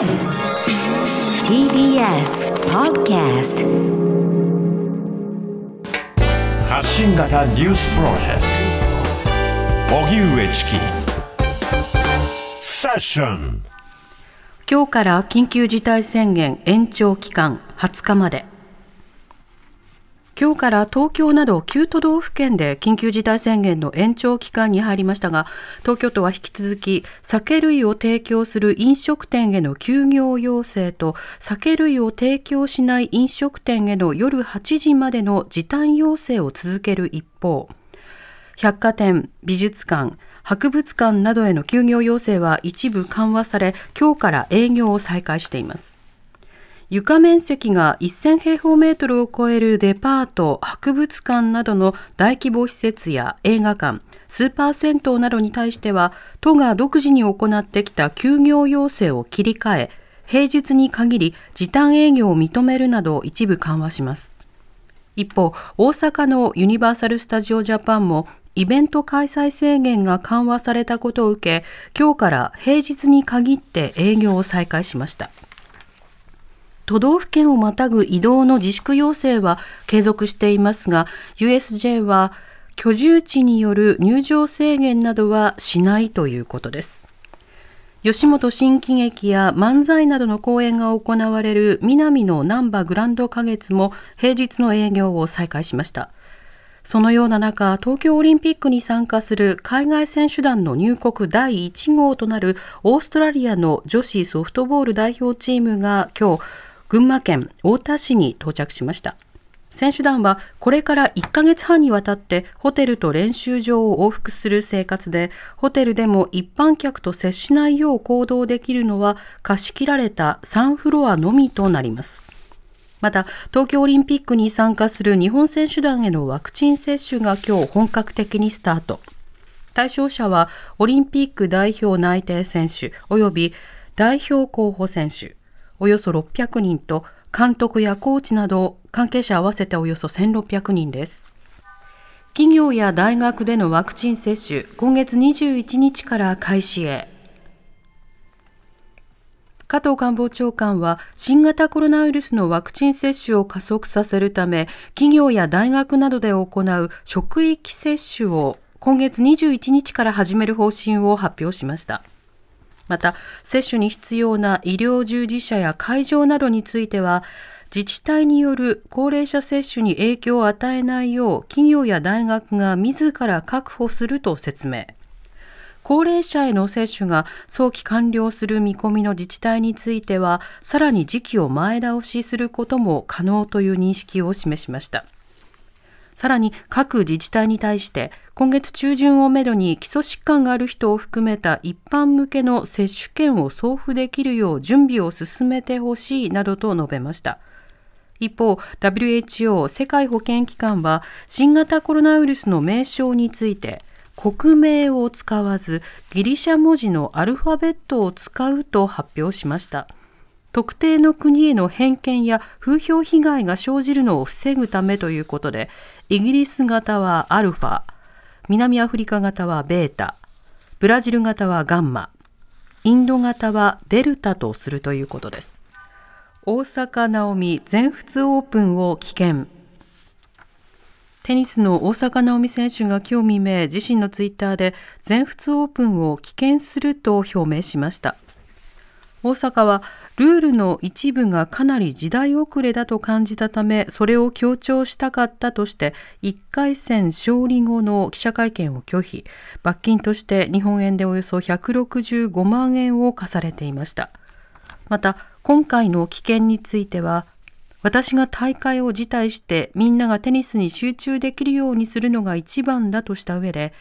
TBS Podcast 発信型ニュースプロジェクト。荻上チキ。セッション。今日から緊急事態宣言延長期間20日まで今日から東京など9都道府県で緊急事態宣言の延長期間に入りましたが、東京都は引き続き酒類を提供する飲食店への休業要請と酒類を提供しない飲食店への夜8時までの時短要請を続ける一方、百貨店、美術館、博物館などへの休業要請は一部緩和され、今日から営業を再開しています。床面積が1000平方メートルを超えるデパート、博物館などの大規模施設や映画館、スーパー銭湯などに対しては、都が独自に行ってきた休業要請を切り替え、平日に限り時短営業を認めるなど一部緩和します。一方、大阪のユニバーサル・スタジオ・ジャパンもイベント開催制限が緩和されたことを受け、今日から平日に限って営業を再開しました。都道府県をまたぐ移動の自粛要請は継続していますが、USJ は居住地による入場制限などはしないということです。吉本新喜劇や漫才などの公演が行われる南の難波グランド花月も平日の営業を再開しました。そのような中、東京オリンピックに参加する海外選手団の入国第1号となるオーストラリアの女子ソフトボール代表チームが今日、群馬県太田市に到着しました。選手団はこれから1ヶ月半にわたってホテルと練習場を往復する生活で、ホテルでも一般客と接しないよう行動できるのは貸し切られた3フロアのみとなります。また、東京オリンピックに参加する日本選手団へのワクチン接種が今日本格的にスタート。対象者はオリンピック代表内定選手及び代表候補選手、およそ600人と監督やコーチなど関係者合わせておよそ1600人です。企業や大学でのワクチン接種、今月21日から開始へ。加藤官房長官は新型コロナウイルスのワクチン接種を加速させるため企業や大学などで行う職域接種を今月21日から始める方針を発表しました。また、接種に必要な医療従事者や会場などについては、自治体による高齢者接種に影響を与えないよう企業や大学が自ら確保すると説明。高齢者への接種が早期完了する見込みの自治体については、さらに時期を前倒しすることも可能という認識を示しました。さらに各自治体に対して今月中旬をめどに基礎疾患がある人を含めた一般向けの接種券を送付できるよう準備を進めてほしいなどと述べました。一方、WHO 世界保健機関は新型コロナウイルスの名称について国名を使わずギリシャ文字のアルファベットを使うと発表しました。特定の国への偏見や風評被害が生じるのを防ぐためということで、イギリス型はアルファ、南アフリカ型はベータ、ブラジル型はガンマ、インド型はデルタとするということです。大坂なおみ全仏オープンを棄権。テニスの大坂なおみ選手が今日未明、自身のツイッターで全仏オープンを棄権すると表明しました。大阪はルールの一部がかなり時代遅れだと感じたためそれを強調したかったとして1回戦勝利後の記者会見を拒否。罰金として日本円でおよそ165万円を課されていました。また今回の危険については私が大会を辞退してみんながテニスに集中できるようにするのが一番だとした上で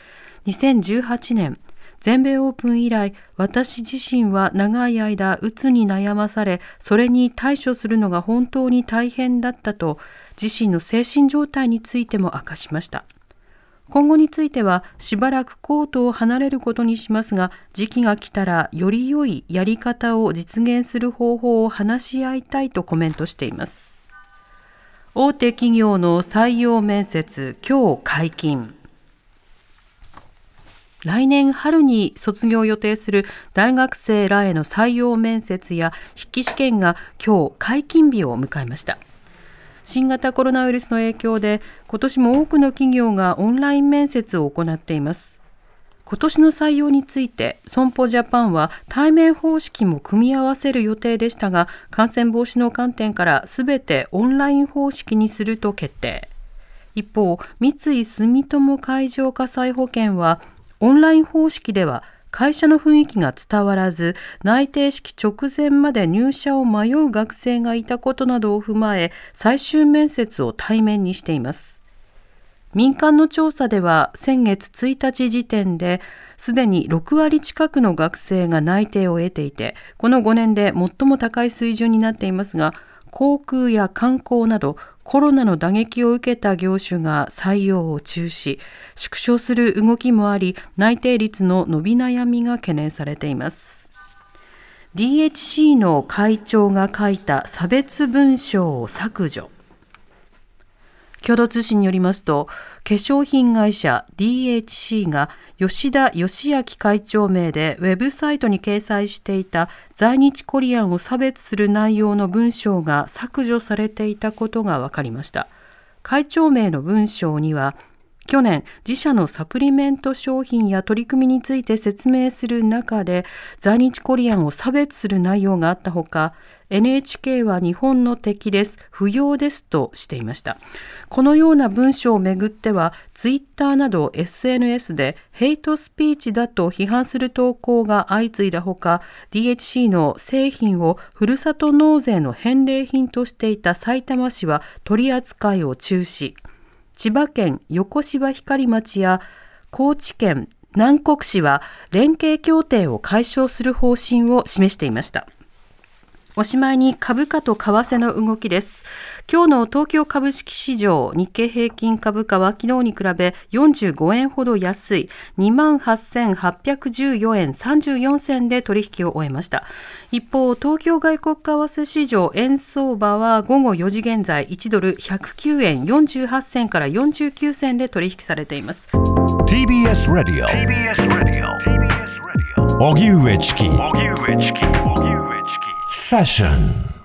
2018年全米オープン以来、私自身は長い間、うつに悩まされ、それに対処するのが本当に大変だったと、自身の精神状態についても明かしました。今後についてはしばらくコートを離れることにしますが、時期が来たらより良いやり方を実現する方法を話し合いたいとコメントしています。大手企業の採用面接、今日解禁。来年春に卒業を予定する大学生らへの採用面接や筆記試験が今日解禁日を迎えました。新型コロナウイルスの影響で今年も多くの企業がオンライン面接を行っています。今年の採用について損保ジャパンは対面方式も組み合わせる予定でしたが感染防止の観点からすべてオンライン方式にすると決定。一方三井住友海上火災保険はオンライン方式では会社の雰囲気が伝わらず内定式直前まで入社を迷う学生がいたことなどを踏まえ最終面接を対面にしています。民間の調査では先月1日時点ですでに6割近くの学生が内定を得ていてこの5年で最も高い水準になっていますが航空や観光などコロナの打撃を受けた業種が採用を中止縮小する動きもあり内定率の伸び悩みが懸念されています。DHC の会長が書いた差別文章を削除。共同通信によりますと化粧品会社 DHC が吉田義明会長名でウェブサイトに掲載していた在日コリアンを差別する内容の文章が削除されていたことが分かりました。会長名の文章には去年自社のサプリメント商品や取り組みについて説明する中で在日コリアンを差別する内容があったほか NHK は日本の敵です。不要ですとしていました。このような文章をめぐってはツイッターなど SNS でヘイトスピーチだと批判する投稿が相次いだほか DHC の製品をふるさと納税の返礼品としていた埼玉市は取り扱いを中止。千葉県横芝光町や高知県南国市は連携協定を解消する方針を示していました。おしまいに株価と為替の動きです。今日の東京株式市場日経平均株価は昨日に比べ45円ほど安い28,814円34銭で取引を終えました。一方、東京外国為替市場円相場は午後4時現在1ドル109円48銭から49銭で取引されています。TBS ラディオ荻上チキ荻上チキ Fashion.